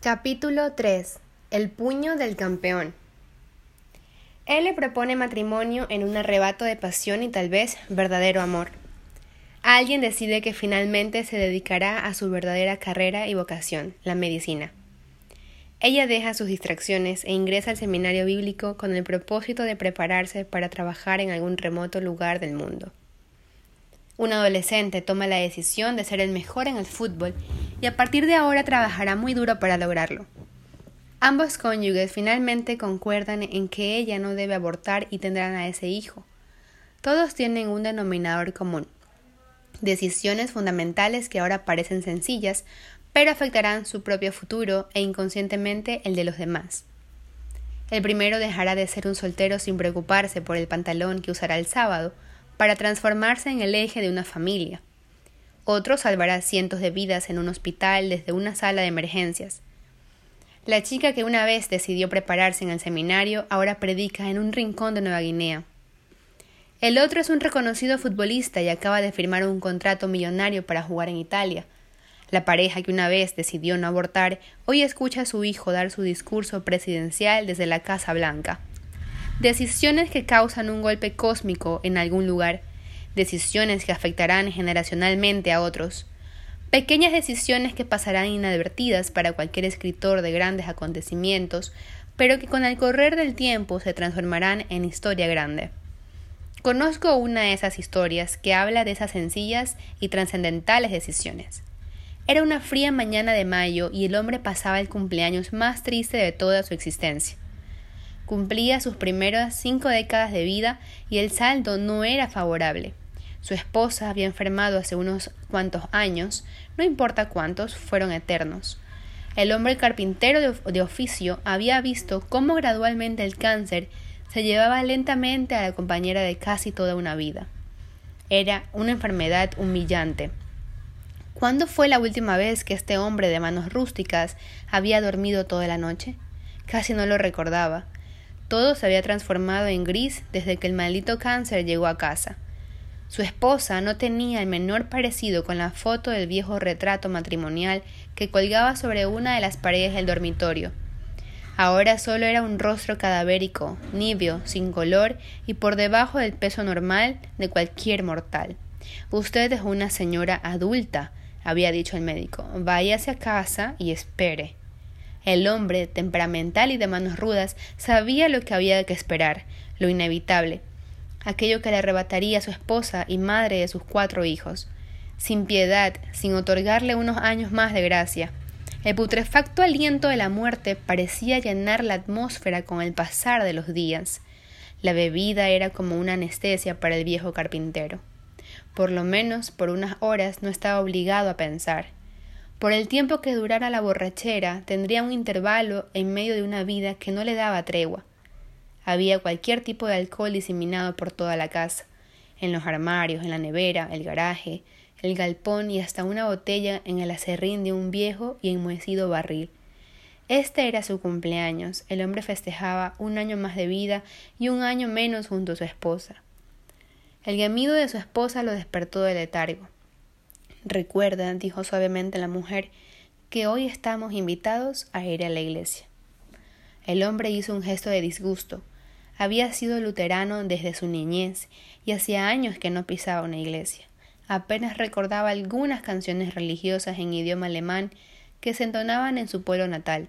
Capítulo 3. El puño del campeón. Él le propone matrimonio en un arrebato de pasión y tal vez verdadero amor. Alguien decide que finalmente se dedicará a su verdadera carrera y vocación, la medicina. Ella deja sus distracciones e ingresa al seminario bíblico con el propósito de prepararse para trabajar en algún remoto lugar del mundo. Un adolescente toma la decisión de ser el mejor en el fútbol y a partir de ahora trabajará muy duro para lograrlo. Ambos cónyuges finalmente concuerdan en que ella no debe abortar y tendrán a ese hijo. Todos tienen un denominador común. Decisiones fundamentales que ahora parecen sencillas, pero afectarán su propio futuro e inconscientemente el de los demás. El primero dejará de ser un soltero sin preocuparse por el pantalón que usará el sábado, para transformarse en el eje de una familia. Otro salvará cientos de vidas en un hospital desde una sala de emergencias. La chica que una vez decidió prepararse en el seminario ahora predica en un rincón de Nueva Guinea. El otro es un reconocido futbolista y acaba de firmar un contrato millonario para jugar en Italia. La pareja que una vez decidió no abortar hoy escucha a su hijo dar su discurso presidencial desde la Casa Blanca. Decisiones que causan un golpe cósmico en algún lugar decisiones que afectarán generacionalmente a otros, pequeñas decisiones que pasarán inadvertidas para cualquier escritor de grandes acontecimientos, pero que con el correr del tiempo se transformarán en historia grande. Conozco una de esas historias que habla de esas sencillas y trascendentales decisiones. Era una fría mañana de mayo y el hombre pasaba el cumpleaños más triste de toda su existencia. Cumplía sus primeras cinco décadas de vida y el saldo no era favorable. Su esposa había enfermado hace unos cuantos años, no importa cuántos, fueron eternos. El hombre carpintero de, oficio había visto cómo gradualmente el cáncer se llevaba lentamente a la compañera de casi toda una vida. Era una enfermedad humillante. ¿Cuándo fue la última vez que este hombre de manos rústicas había dormido toda la noche? Casi no lo recordaba. Todo se había transformado en gris desde que el maldito cáncer llegó a casa. Su esposa no tenía el menor parecido con la foto del viejo retrato matrimonial que colgaba sobre una de las paredes del dormitorio. Ahora solo era un rostro cadavérico, nibio, sin color y por debajo del peso normal de cualquier mortal. Usted es una señora adulta, había dicho el médico. Váyase a casa y espere. El hombre, temperamental y de manos rudas, sabía lo que había que esperar, lo inevitable, aquello que le arrebataría a su esposa y madre de sus cuatro hijos, sin piedad, sin otorgarle unos años más de gracia. El putrefacto aliento de la muerte parecía llenar la atmósfera con el pasar de los días. La bebida era como una anestesia para el viejo carpintero. Por lo menos por unas horas no estaba obligado a pensar. Por el tiempo que durara la borrachera tendría un intervalo en medio de una vida que no le daba tregua. Había cualquier tipo de alcohol diseminado por toda la casa, en los armarios, en la nevera, el garaje, el galpón y hasta una botella en el acerrín de un viejo y enmohecido barril. Este era su cumpleaños. El hombre festejaba un año más de vida y un año menos junto a su esposa. El gemido de su esposa lo despertó del letargo. Recuerda, dijo suavemente la mujer, que hoy estamos invitados a ir a la iglesia. El hombre hizo un gesto de disgusto. Había sido luterano desde su niñez y hacía años que no pisaba una iglesia. Apenas recordaba algunas canciones religiosas en idioma alemán que se entonaban en su pueblo natal.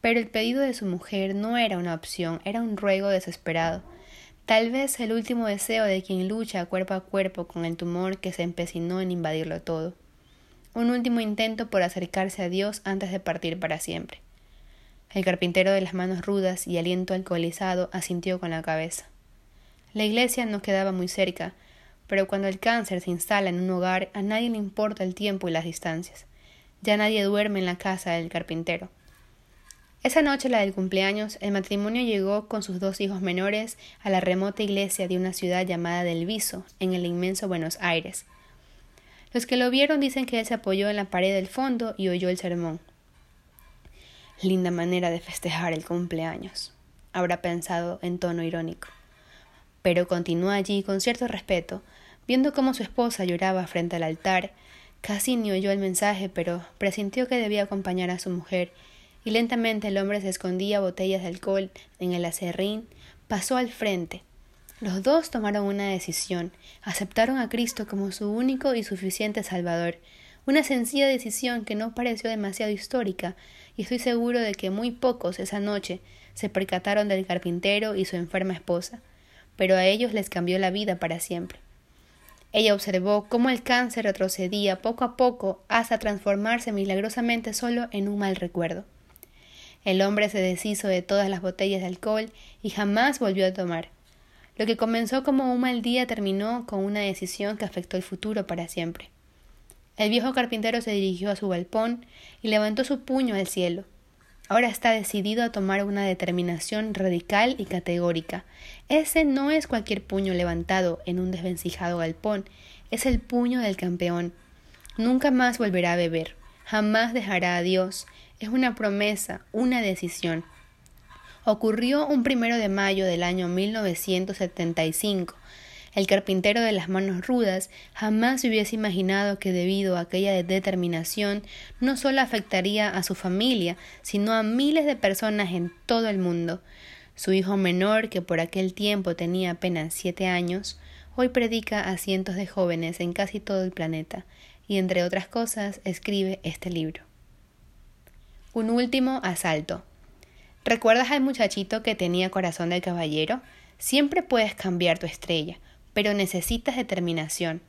Pero el pedido de su mujer no era una opción, era un ruego desesperado, tal vez el último deseo de quien lucha cuerpo a cuerpo con el tumor que se empecinó en invadirlo todo. Un último intento por acercarse a Dios antes de partir para siempre. El carpintero de las manos rudas y aliento alcoholizado asintió con la cabeza. La iglesia no quedaba muy cerca, pero cuando el cáncer se instala en un hogar a nadie le importa el tiempo y las distancias. Ya nadie duerme en la casa del carpintero. Esa noche, la del cumpleaños, el matrimonio llegó con sus dos hijos menores a la remota iglesia de una ciudad llamada Del Viso, en el inmenso Buenos Aires. Los que lo vieron dicen que él se apoyó en la pared del fondo y oyó el sermón. Linda manera de festejar el cumpleaños, habrá pensado en tono irónico. Pero continuó allí con cierto respeto, viendo cómo su esposa lloraba frente al altar, Casi ni oyó el mensaje, pero presintió que debía acompañar a su mujer, y lentamente el hombre se escondía botellas de alcohol en el acerrín, pasó al frente. Los dos tomaron una decisión, aceptaron a Cristo como su único y suficiente Salvador, una sencilla decisión que no pareció demasiado histórica, y estoy seguro de que muy pocos esa noche se percataron del carpintero y su enferma esposa, pero a ellos les cambió la vida para siempre. Ella observó cómo el cáncer retrocedía poco a poco hasta transformarse milagrosamente solo en un mal recuerdo. El hombre se deshizo de todas las botellas de alcohol y jamás volvió a tomar. Lo que comenzó como un mal día terminó con una decisión que afectó el futuro para siempre. El viejo carpintero se dirigió a su galpón y levantó su puño al cielo. Ahora está decidido a tomar una determinación radical y categórica. Ese no es cualquier puño levantado en un desvencijado galpón, es el puño del campeón. Nunca más volverá a beber, jamás dejará a Dios. Es una promesa, una decisión. Ocurrió un primero de mayo del año 1975. El carpintero de las manos rudas jamás hubiese imaginado que debido a aquella determinación no solo afectaría a su familia, sino a miles de personas en todo el mundo. Su hijo menor, que por aquel tiempo tenía apenas siete años, hoy predica a cientos de jóvenes en casi todo el planeta, y entre otras cosas escribe este libro. Un último asalto. ¿Recuerdas al muchachito que tenía corazón de caballero? Siempre puedes cambiar tu estrella pero necesitas determinación.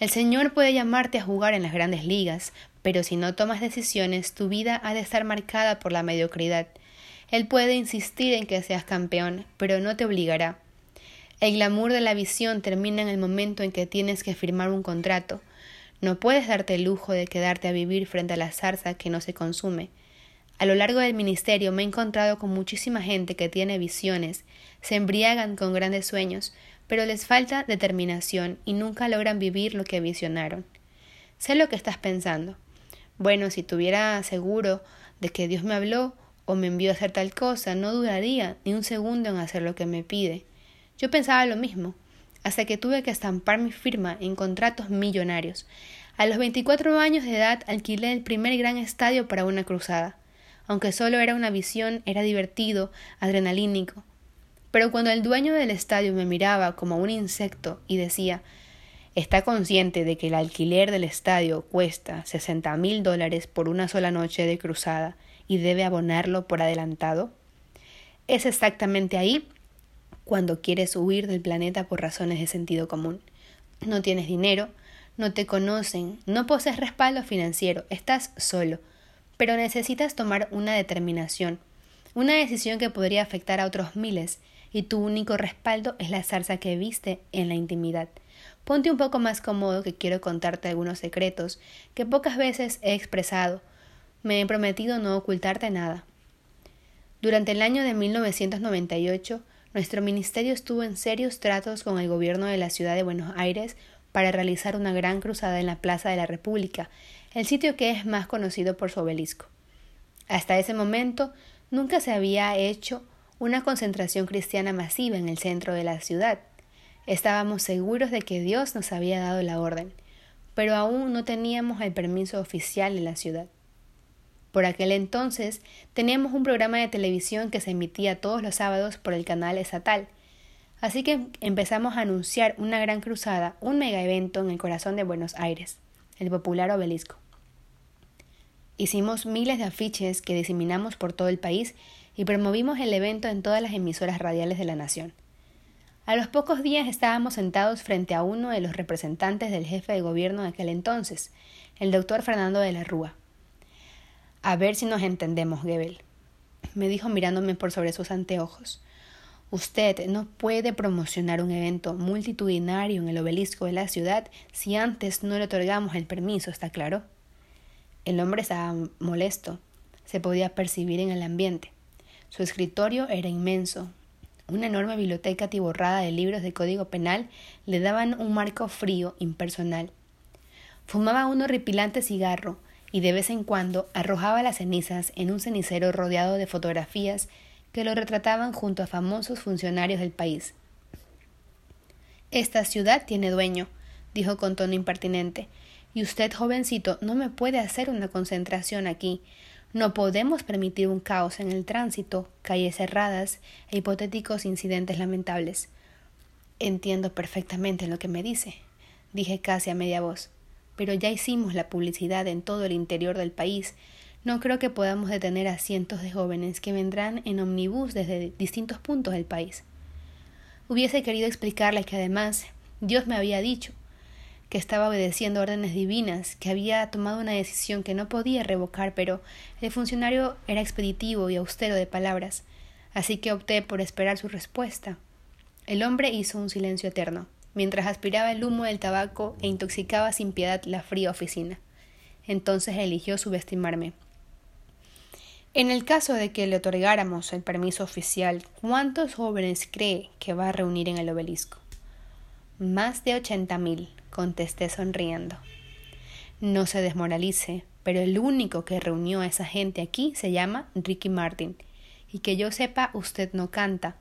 El Señor puede llamarte a jugar en las grandes ligas, pero si no tomas decisiones, tu vida ha de estar marcada por la mediocridad. Él puede insistir en que seas campeón, pero no te obligará. El glamour de la visión termina en el momento en que tienes que firmar un contrato. No puedes darte el lujo de quedarte a vivir frente a la zarza que no se consume. A lo largo del ministerio me he encontrado con muchísima gente que tiene visiones, se embriagan con grandes sueños, pero les falta determinación y nunca logran vivir lo que visionaron. Sé lo que estás pensando. Bueno, si tuviera seguro de que Dios me habló o me envió a hacer tal cosa, no dudaría ni un segundo en hacer lo que me pide. Yo pensaba lo mismo, hasta que tuve que estampar mi firma en contratos millonarios. A los 24 años de edad alquilé el primer gran estadio para una cruzada. Aunque solo era una visión, era divertido, adrenalínico. Pero cuando el dueño del estadio me miraba como un insecto y decía ¿Está consciente de que el alquiler del estadio cuesta sesenta mil dólares por una sola noche de cruzada y debe abonarlo por adelantado? Es exactamente ahí cuando quieres huir del planeta por razones de sentido común. No tienes dinero, no te conocen, no posees respaldo financiero, estás solo, pero necesitas tomar una determinación, una decisión que podría afectar a otros miles y tu único respaldo es la zarza que viste en la intimidad. Ponte un poco más cómodo que quiero contarte algunos secretos que pocas veces he expresado. Me he prometido no ocultarte nada. Durante el año de 1998, nuestro ministerio estuvo en serios tratos con el gobierno de la ciudad de Buenos Aires para realizar una gran cruzada en la Plaza de la República, el sitio que es más conocido por su obelisco. Hasta ese momento nunca se había hecho una concentración cristiana masiva en el centro de la ciudad. Estábamos seguros de que Dios nos había dado la orden, pero aún no teníamos el permiso oficial en la ciudad. Por aquel entonces teníamos un programa de televisión que se emitía todos los sábados por el canal estatal, así que empezamos a anunciar una gran cruzada, un mega evento en el corazón de Buenos Aires, el popular obelisco. Hicimos miles de afiches que diseminamos por todo el país y promovimos el evento en todas las emisoras radiales de la nación. A los pocos días estábamos sentados frente a uno de los representantes del jefe de gobierno de aquel entonces, el doctor Fernando de la Rúa. A ver si nos entendemos, Gebel, me dijo mirándome por sobre sus anteojos. Usted no puede promocionar un evento multitudinario en el obelisco de la ciudad si antes no le otorgamos el permiso, ¿está claro? El hombre estaba molesto, se podía percibir en el ambiente. Su escritorio era inmenso. Una enorme biblioteca atiborrada de libros de código penal le daban un marco frío, impersonal. Fumaba un horripilante cigarro y de vez en cuando arrojaba las cenizas en un cenicero rodeado de fotografías que lo retrataban junto a famosos funcionarios del país. Esta ciudad tiene dueño, dijo con tono impertinente, Y usted, jovencito, no me puede hacer una concentración aquí. No podemos permitir un caos en el tránsito, calles cerradas e hipotéticos incidentes lamentables. Entiendo perfectamente lo que me dice, dije casi a media voz, pero ya hicimos la publicidad en todo el interior del país. No creo que podamos detener a cientos de jóvenes que vendrán en omnibus desde distintos puntos del país. Hubiese querido explicarles que además Dios me había dicho que estaba obedeciendo órdenes divinas, que había tomado una decisión que no podía revocar, pero el funcionario era expeditivo y austero de palabras, así que opté por esperar su respuesta. El hombre hizo un silencio eterno, mientras aspiraba el humo del tabaco e intoxicaba sin piedad la fría oficina. Entonces eligió subestimarme. En el caso de que le otorgáramos el permiso oficial, ¿cuántos jóvenes cree que va a reunir en el obelisco? Más de ochenta mil, contesté sonriendo. No se desmoralice, pero el único que reunió a esa gente aquí se llama Ricky Martin. Y que yo sepa, usted no canta.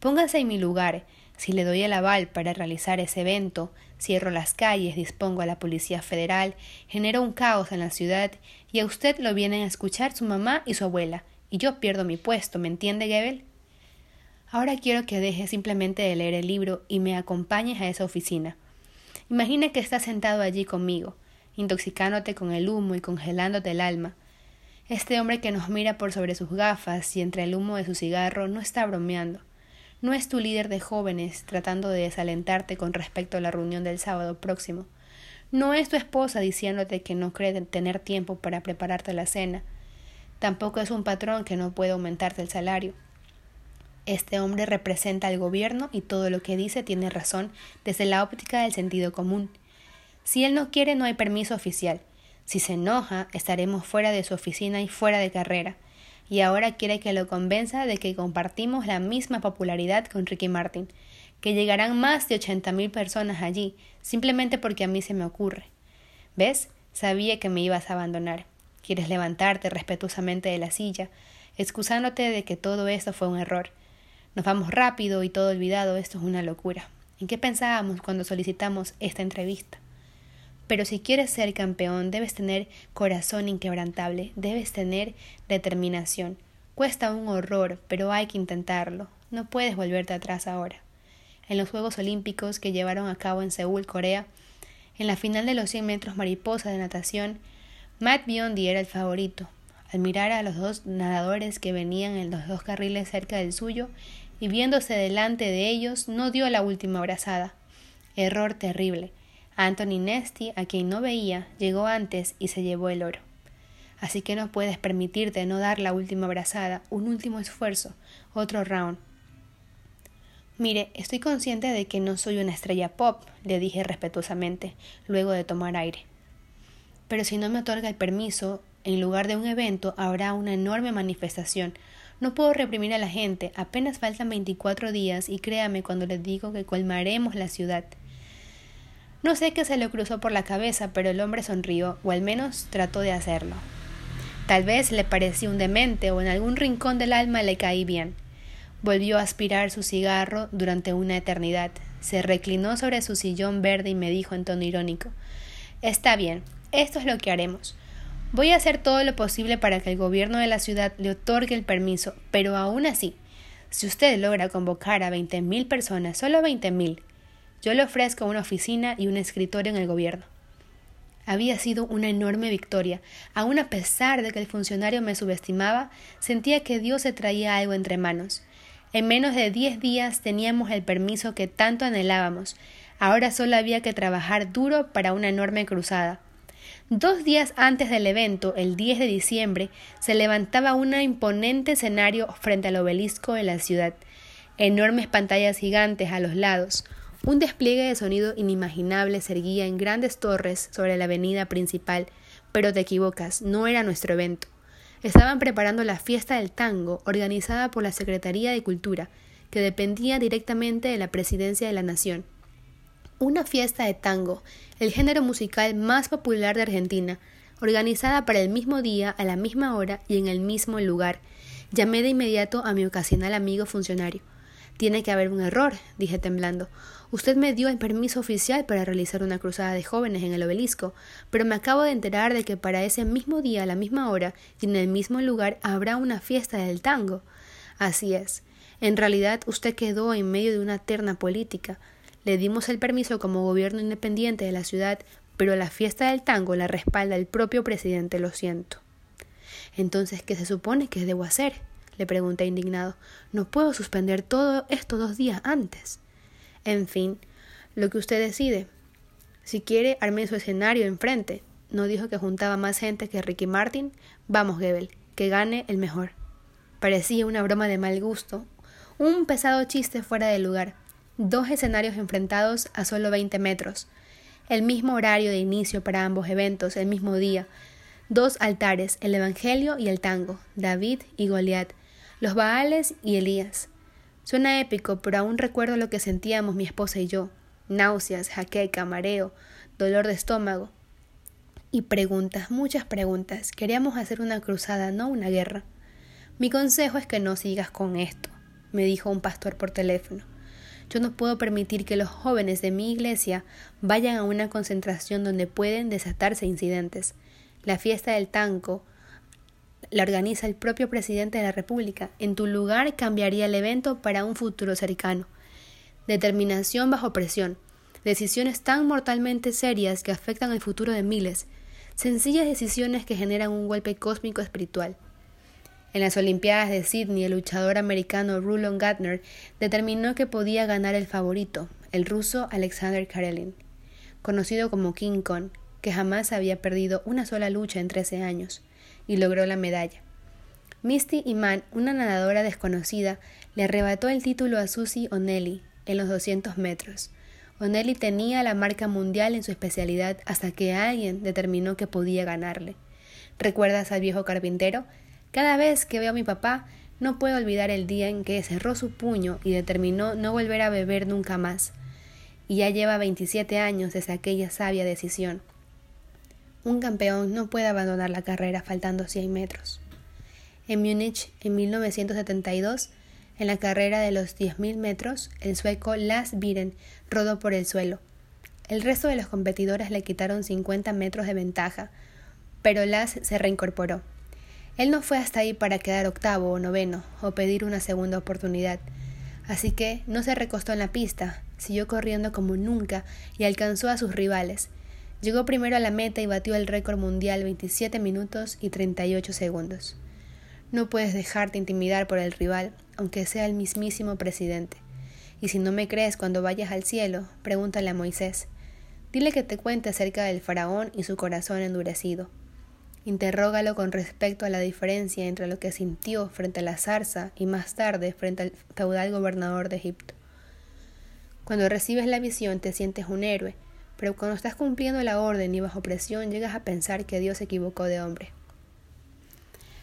Póngase en mi lugar. Si le doy el aval para realizar ese evento, cierro las calles, dispongo a la Policía Federal, genero un caos en la ciudad y a usted lo vienen a escuchar su mamá y su abuela, y yo pierdo mi puesto, ¿me entiende, Gebel? Ahora quiero que deje simplemente de leer el libro y me acompañes a esa oficina. Imagina que estás sentado allí conmigo, intoxicándote con el humo y congelándote el alma. Este hombre que nos mira por sobre sus gafas y entre el humo de su cigarro no está bromeando. No es tu líder de jóvenes tratando de desalentarte con respecto a la reunión del sábado próximo. No es tu esposa diciéndote que no cree tener tiempo para prepararte la cena. Tampoco es un patrón que no puede aumentarte el salario. Este hombre representa al gobierno y todo lo que dice tiene razón desde la óptica del sentido común. Si él no quiere, no hay permiso oficial. Si se enoja, estaremos fuera de su oficina y fuera de carrera. Y ahora quiere que lo convenza de que compartimos la misma popularidad con Ricky Martin, que llegarán más de ochenta mil personas allí, simplemente porque a mí se me ocurre. ¿Ves? Sabía que me ibas a abandonar. Quieres levantarte respetuosamente de la silla, excusándote de que todo esto fue un error nos vamos rápido y todo olvidado, esto es una locura. ¿En qué pensábamos cuando solicitamos esta entrevista? Pero si quieres ser campeón, debes tener corazón inquebrantable, debes tener determinación. Cuesta un horror, pero hay que intentarlo. No puedes volverte atrás ahora. En los Juegos Olímpicos que llevaron a cabo en Seúl, Corea, en la final de los 100 metros mariposa de natación, Matt Biondi era el favorito. Al mirar a los dos nadadores que venían en los dos carriles cerca del suyo, y viéndose delante de ellos no dio la última abrazada. Error terrible. Anthony Nesty, a quien no veía, llegó antes y se llevó el oro. Así que no puedes permitirte no dar la última abrazada, un último esfuerzo, otro round. Mire, estoy consciente de que no soy una estrella pop, le dije respetuosamente, luego de tomar aire. Pero si no me otorga el permiso, en lugar de un evento habrá una enorme manifestación, no puedo reprimir a la gente, apenas faltan veinticuatro días y créame cuando les digo que colmaremos la ciudad. No sé qué se le cruzó por la cabeza, pero el hombre sonrió, o al menos trató de hacerlo. Tal vez le pareció un demente o en algún rincón del alma le caí bien. Volvió a aspirar su cigarro durante una eternidad. Se reclinó sobre su sillón verde y me dijo en tono irónico Está bien, esto es lo que haremos. Voy a hacer todo lo posible para que el gobierno de la ciudad le otorgue el permiso, pero aún así, si usted logra convocar a veinte mil personas, solo veinte mil, yo le ofrezco una oficina y un escritorio en el gobierno. Había sido una enorme victoria. Aun a pesar de que el funcionario me subestimaba, sentía que Dios se traía algo entre manos. En menos de diez días teníamos el permiso que tanto anhelábamos. Ahora solo había que trabajar duro para una enorme cruzada. Dos días antes del evento, el 10 de diciembre, se levantaba un imponente escenario frente al obelisco de la ciudad, enormes pantallas gigantes a los lados, un despliegue de sonido inimaginable se erguía en grandes torres sobre la avenida principal, pero te equivocas, no era nuestro evento. Estaban preparando la fiesta del tango, organizada por la Secretaría de Cultura, que dependía directamente de la Presidencia de la Nación. Una fiesta de tango, el género musical más popular de Argentina, organizada para el mismo día, a la misma hora y en el mismo lugar. Llamé de inmediato a mi ocasional amigo funcionario. Tiene que haber un error, dije temblando. Usted me dio el permiso oficial para realizar una cruzada de jóvenes en el obelisco, pero me acabo de enterar de que para ese mismo día, a la misma hora y en el mismo lugar habrá una fiesta del tango. Así es. En realidad usted quedó en medio de una terna política. Le dimos el permiso como gobierno independiente de la ciudad, pero la fiesta del tango la respalda el propio presidente, lo siento. Entonces, ¿qué se supone que debo hacer? le pregunté indignado. No puedo suspender todo esto dos días antes. En fin, lo que usted decide. Si quiere, arme su escenario enfrente. ¿No dijo que juntaba más gente que Ricky Martin? Vamos, Gebel, que gane el mejor. Parecía una broma de mal gusto, un pesado chiste fuera de lugar. Dos escenarios enfrentados a solo veinte metros. El mismo horario de inicio para ambos eventos, el mismo día. Dos altares, el Evangelio y el tango, David y Goliat, los Baales y Elías. Suena épico, pero aún recuerdo lo que sentíamos mi esposa y yo. Náuseas, jaqueca, mareo, dolor de estómago. Y preguntas, muchas preguntas. Queríamos hacer una cruzada, no una guerra. Mi consejo es que no sigas con esto, me dijo un pastor por teléfono. Yo no puedo permitir que los jóvenes de mi iglesia vayan a una concentración donde pueden desatarse incidentes. La fiesta del tango la organiza el propio presidente de la República. En tu lugar cambiaría el evento para un futuro cercano. Determinación bajo presión. Decisiones tan mortalmente serias que afectan el futuro de miles. Sencillas decisiones que generan un golpe cósmico espiritual. En las Olimpiadas de Sydney, el luchador americano Rulon Gatner determinó que podía ganar el favorito, el ruso Alexander Karelin, conocido como King Kong, que jamás había perdido una sola lucha en trece años y logró la medalla. Misty Iman, una nadadora desconocida, le arrebató el título a Susie O'Neill en los 200 metros. O'Neill tenía la marca mundial en su especialidad hasta que alguien determinó que podía ganarle. ¿Recuerdas al viejo carpintero? Cada vez que veo a mi papá, no puedo olvidar el día en que cerró su puño y determinó no volver a beber nunca más. Y ya lleva 27 años desde aquella sabia decisión. Un campeón no puede abandonar la carrera faltando 100 metros. En Múnich, en 1972, en la carrera de los 10.000 metros, el sueco Lars Viren rodó por el suelo. El resto de los competidores le quitaron 50 metros de ventaja, pero Lars se reincorporó. Él no fue hasta ahí para quedar octavo o noveno o pedir una segunda oportunidad. Así que no se recostó en la pista, siguió corriendo como nunca y alcanzó a sus rivales, Llegó primero a la meta y batió el récord mundial 27 minutos y 38 segundos. No puedes dejarte intimidar por el rival, aunque sea el mismísimo presidente. Y si no me crees cuando vayas al cielo, pregúntale a Moisés. Dile que te cuente acerca del faraón y su corazón endurecido. Interrógalo con respecto a la diferencia entre lo que sintió frente a la zarza y más tarde frente al feudal gobernador de Egipto. Cuando recibes la visión te sientes un héroe, pero cuando estás cumpliendo la orden y bajo presión llegas a pensar que Dios se equivocó de hombre.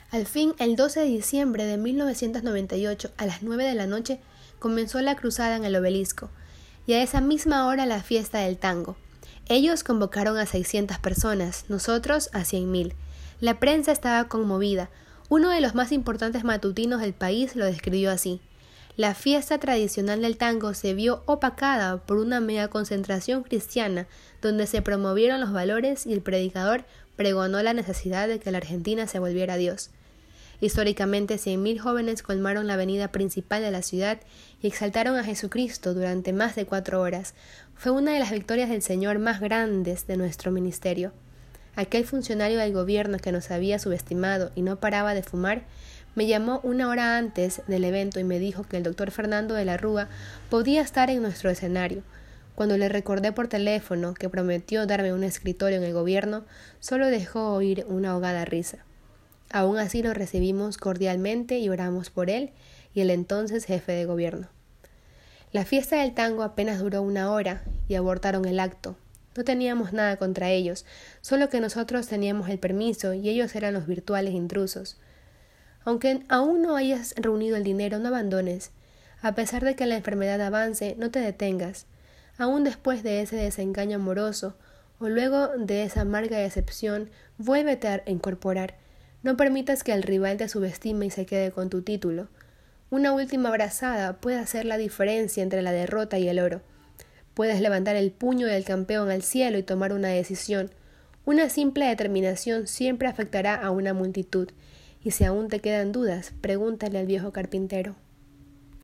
Al fin, el 12 de diciembre de 1998, a las 9 de la noche, comenzó la cruzada en el obelisco, y a esa misma hora la fiesta del tango. Ellos convocaron a 600 personas, nosotros a 100.000. La prensa estaba conmovida. Uno de los más importantes matutinos del país lo describió así. La fiesta tradicional del tango se vio opacada por una mega concentración cristiana donde se promovieron los valores y el predicador pregonó la necesidad de que la Argentina se volviera a Dios. Históricamente, cien mil jóvenes colmaron la avenida principal de la ciudad y exaltaron a Jesucristo durante más de cuatro horas. Fue una de las victorias del Señor más grandes de nuestro ministerio. Aquel funcionario del gobierno que nos había subestimado y no paraba de fumar me llamó una hora antes del evento y me dijo que el doctor Fernando de la Rúa podía estar en nuestro escenario. Cuando le recordé por teléfono que prometió darme un escritorio en el gobierno, solo dejó oír una ahogada risa. Aún así lo recibimos cordialmente y oramos por él y el entonces jefe de gobierno. La fiesta del tango apenas duró una hora y abortaron el acto. No teníamos nada contra ellos, solo que nosotros teníamos el permiso y ellos eran los virtuales intrusos. Aunque aún no hayas reunido el dinero, no abandones. A pesar de que la enfermedad avance, no te detengas. Aún después de ese desengaño amoroso, o luego de esa amarga decepción, vuélvete a incorporar. No permitas que el rival te subestime y se quede con tu título. Una última abrazada puede hacer la diferencia entre la derrota y el oro. Puedes levantar el puño del campeón al cielo y tomar una decisión. Una simple determinación siempre afectará a una multitud. Y si aún te quedan dudas, pregúntale al viejo carpintero.